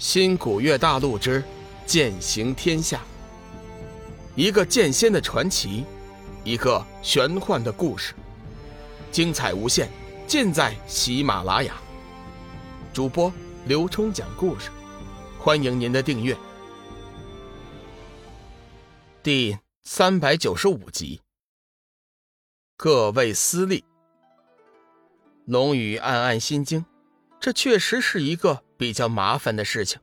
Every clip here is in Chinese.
新古月大陆之剑行天下，一个剑仙的传奇，一个玄幻的故事，精彩无限，尽在喜马拉雅。主播刘冲讲故事，欢迎您的订阅。第三百九十五集，各位私利。龙宇暗暗心惊，这确实是一个。比较麻烦的事情，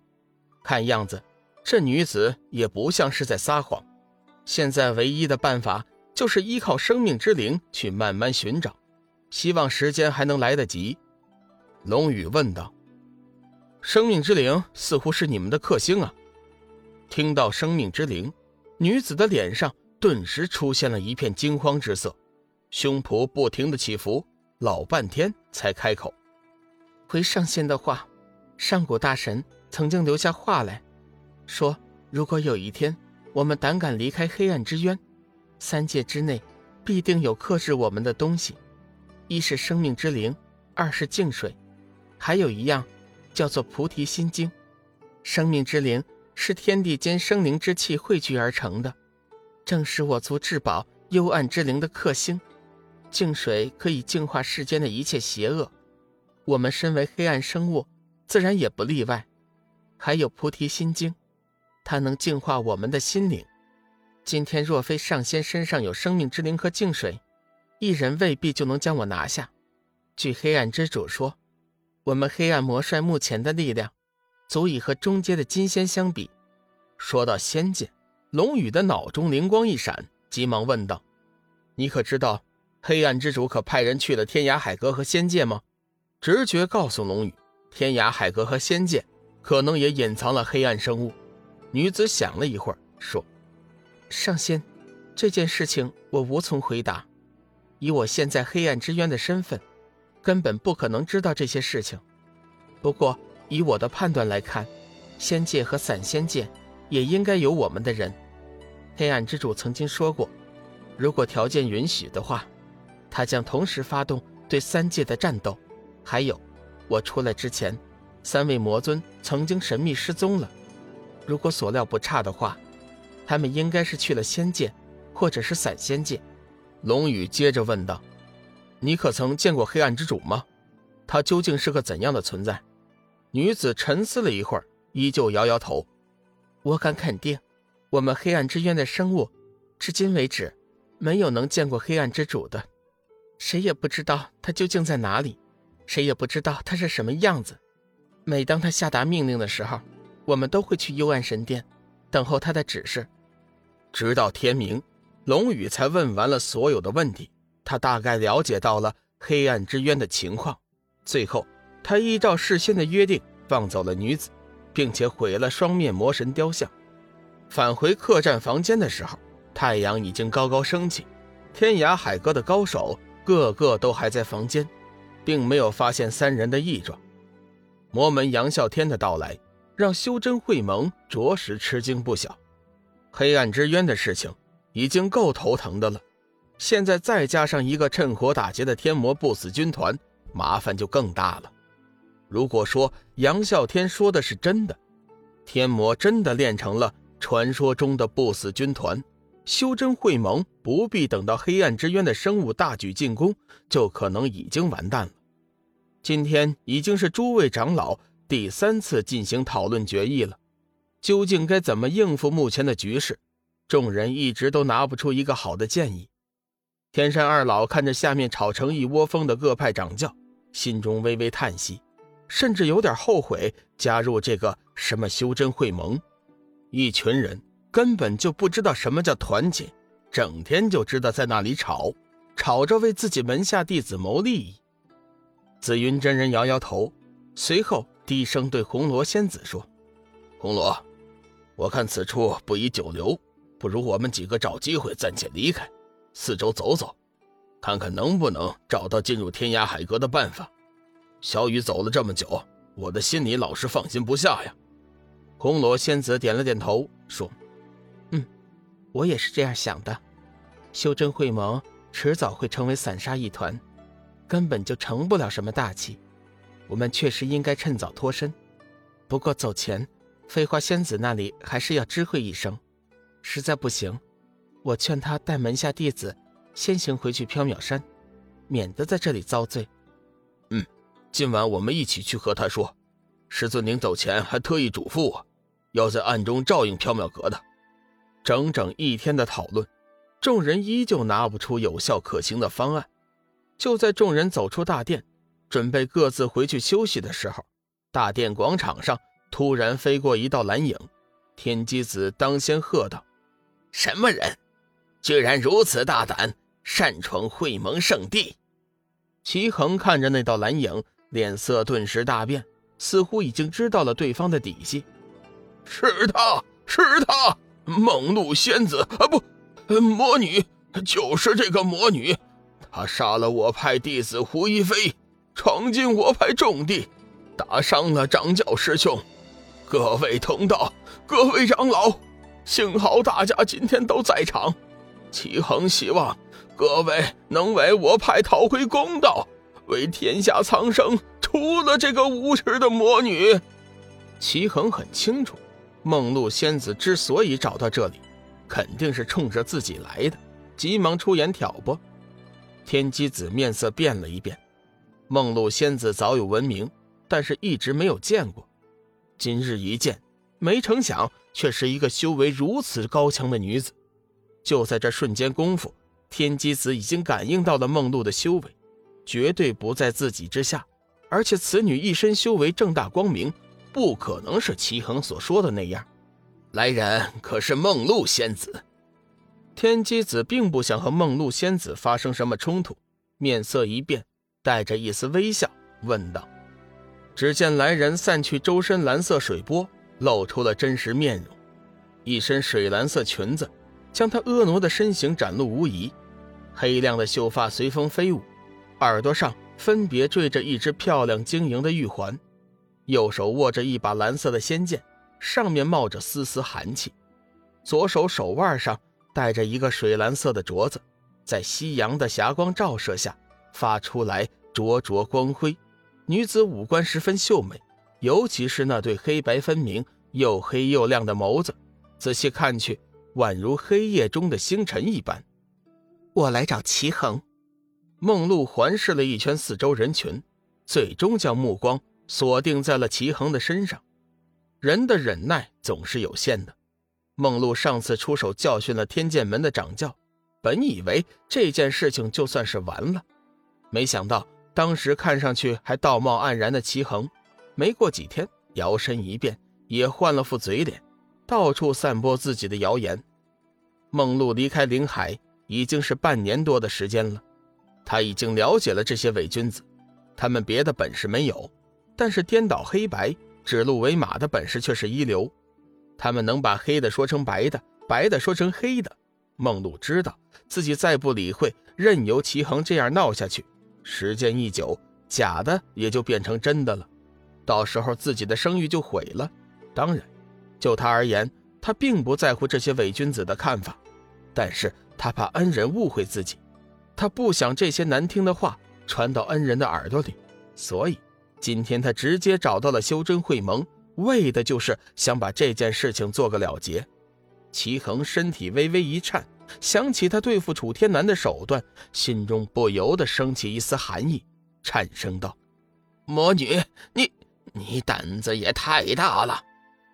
看样子这女子也不像是在撒谎。现在唯一的办法就是依靠生命之灵去慢慢寻找，希望时间还能来得及。龙宇问道：“生命之灵似乎是你们的克星啊？”听到生命之灵，女子的脸上顿时出现了一片惊慌之色，胸脯不停的起伏，老半天才开口：“回上仙的话。”上古大神曾经留下话来，说如果有一天我们胆敢离开黑暗之渊，三界之内必定有克制我们的东西，一是生命之灵，二是净水，还有一样叫做菩提心经。生命之灵是天地间生灵之气汇聚而成的，正是我族至宝幽暗之灵的克星。净水可以净化世间的一切邪恶，我们身为黑暗生物。自然也不例外，还有菩提心经，它能净化我们的心灵。今天若非上仙身上有生命之灵和净水，一人未必就能将我拿下。据黑暗之主说，我们黑暗魔帅目前的力量，足以和中阶的金仙相比。说到仙界，龙宇的脑中灵光一闪，急忙问道：“你可知道，黑暗之主可派人去了天涯海阁和仙界吗？”直觉告诉龙宇。天涯海阁和仙界，可能也隐藏了黑暗生物。女子想了一会儿，说：“上仙，这件事情我无从回答。以我现在黑暗之渊的身份，根本不可能知道这些事情。不过以我的判断来看，仙界和散仙界也应该有我们的人。黑暗之主曾经说过，如果条件允许的话，他将同时发动对三界的战斗。还有。”我出来之前，三位魔尊曾经神秘失踪了。如果所料不差的话，他们应该是去了仙界，或者是散仙界。龙宇接着问道：“你可曾见过黑暗之主吗？他究竟是个怎样的存在？”女子沉思了一会儿，依旧摇摇头：“我敢肯定，我们黑暗之渊的生物，至今为止，没有能见过黑暗之主的，谁也不知道他究竟在哪里。”谁也不知道他是什么样子。每当他下达命令的时候，我们都会去幽暗神殿，等候他的指示，直到天明。龙宇才问完了所有的问题，他大概了解到了黑暗之渊的情况。最后，他依照事先的约定放走了女子，并且毁了双面魔神雕像。返回客栈房间的时候，太阳已经高高升起，天涯海阁的高手个个都还在房间。并没有发现三人的异状。魔门杨啸天的到来，让修真会盟着实吃惊不小。黑暗之渊的事情已经够头疼的了，现在再加上一个趁火打劫的天魔不死军团，麻烦就更大了。如果说杨啸天说的是真的，天魔真的练成了传说中的不死军团，修真会盟不必等到黑暗之渊的生物大举进攻，就可能已经完蛋了。今天已经是诸位长老第三次进行讨论决议了，究竟该怎么应付目前的局势？众人一直都拿不出一个好的建议。天山二老看着下面吵成一窝蜂的各派掌教，心中微微叹息，甚至有点后悔加入这个什么修真会盟。一群人根本就不知道什么叫团结，整天就知道在那里吵，吵着为自己门下弟子谋利益。紫云真人摇摇头，随后低声对红罗仙子说：“红罗，我看此处不宜久留，不如我们几个找机会暂且离开，四周走走，看看能不能找到进入天涯海阁的办法。小雨走了这么久，我的心里老是放心不下呀。”红罗仙子点了点头，说：“嗯，我也是这样想的。修真会盟迟早会成为散沙一团。”根本就成不了什么大器，我们确实应该趁早脱身。不过走前，飞花仙子那里还是要知会一声。实在不行，我劝他带门下弟子先行回去缥缈山，免得在这里遭罪。嗯，今晚我们一起去和他说。师尊，临走前还特意嘱咐我，要在暗中照应缥缈阁的。整整一天的讨论，众人依旧拿不出有效可行的方案。就在众人走出大殿，准备各自回去休息的时候，大殿广场上突然飞过一道蓝影。天机子当先喝道：“什么人，居然如此大胆，擅闯会盟圣地？”齐恒看着那道蓝影，脸色顿时大变。似乎已经知道了对方的底细，是他是他，梦露仙子啊，不，魔女，就是这个魔女，他杀了我派弟子胡一飞，闯进我派重地，打伤了掌教师兄。各位同道，各位长老，幸好大家今天都在场，齐恒希望各位能为我派讨回公道，为天下苍生。除了这个无耻的魔女，齐恒很清楚，梦露仙子之所以找到这里，肯定是冲着自己来的，急忙出言挑拨。天机子面色变了一变，梦露仙子早有闻名，但是一直没有见过，今日一见，没成想却是一个修为如此高强的女子。就在这瞬间功夫，天机子已经感应到了梦露的修为，绝对不在自己之下。而且此女一身修为正大光明，不可能是齐恒所说的那样。来人可是梦露仙子？天机子并不想和梦露仙子发生什么冲突，面色一变，带着一丝微笑问道。只见来人散去周身蓝色水波，露出了真实面容，一身水蓝色裙子将她婀娜的身形展露无遗，黑亮的秀发随风飞舞，耳朵上。分别缀着一只漂亮晶莹的玉环，右手握着一把蓝色的仙剑，上面冒着丝丝寒气；左手手腕上戴着一个水蓝色的镯子，在夕阳的霞光照射下，发出来灼灼光辉。女子五官十分秀美，尤其是那对黑白分明、又黑又亮的眸子，仔细看去，宛如黑夜中的星辰一般。我来找齐恒。梦露环视了一圈四周人群，最终将目光锁定在了齐恒的身上。人的忍耐总是有限的。梦露上次出手教训了天剑门的掌教，本以为这件事情就算是完了，没想到当时看上去还道貌岸然的齐恒，没过几天摇身一变，也换了副嘴脸，到处散播自己的谣言。梦露离开林海已经是半年多的时间了。他已经了解了这些伪君子，他们别的本事没有，但是颠倒黑白、指鹿为马的本事却是一流。他们能把黑的说成白的，白的说成黑的。梦露知道自己再不理会，任由齐恒这样闹下去，时间一久，假的也就变成真的了，到时候自己的声誉就毁了。当然，就他而言，他并不在乎这些伪君子的看法，但是他怕恩人误会自己。他不想这些难听的话传到恩人的耳朵里，所以今天他直接找到了修真会盟，为的就是想把这件事情做个了结。齐恒身体微微一颤，想起他对付楚天南的手段，心中不由得升起一丝寒意，颤声道：“魔女，你你胆子也太大了！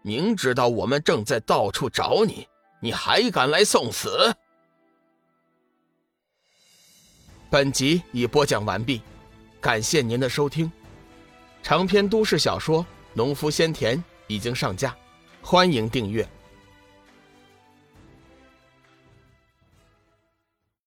明知道我们正在到处找你，你还敢来送死！”本集已播讲完毕，感谢您的收听。长篇都市小说《农夫先田》已经上架，欢迎订阅。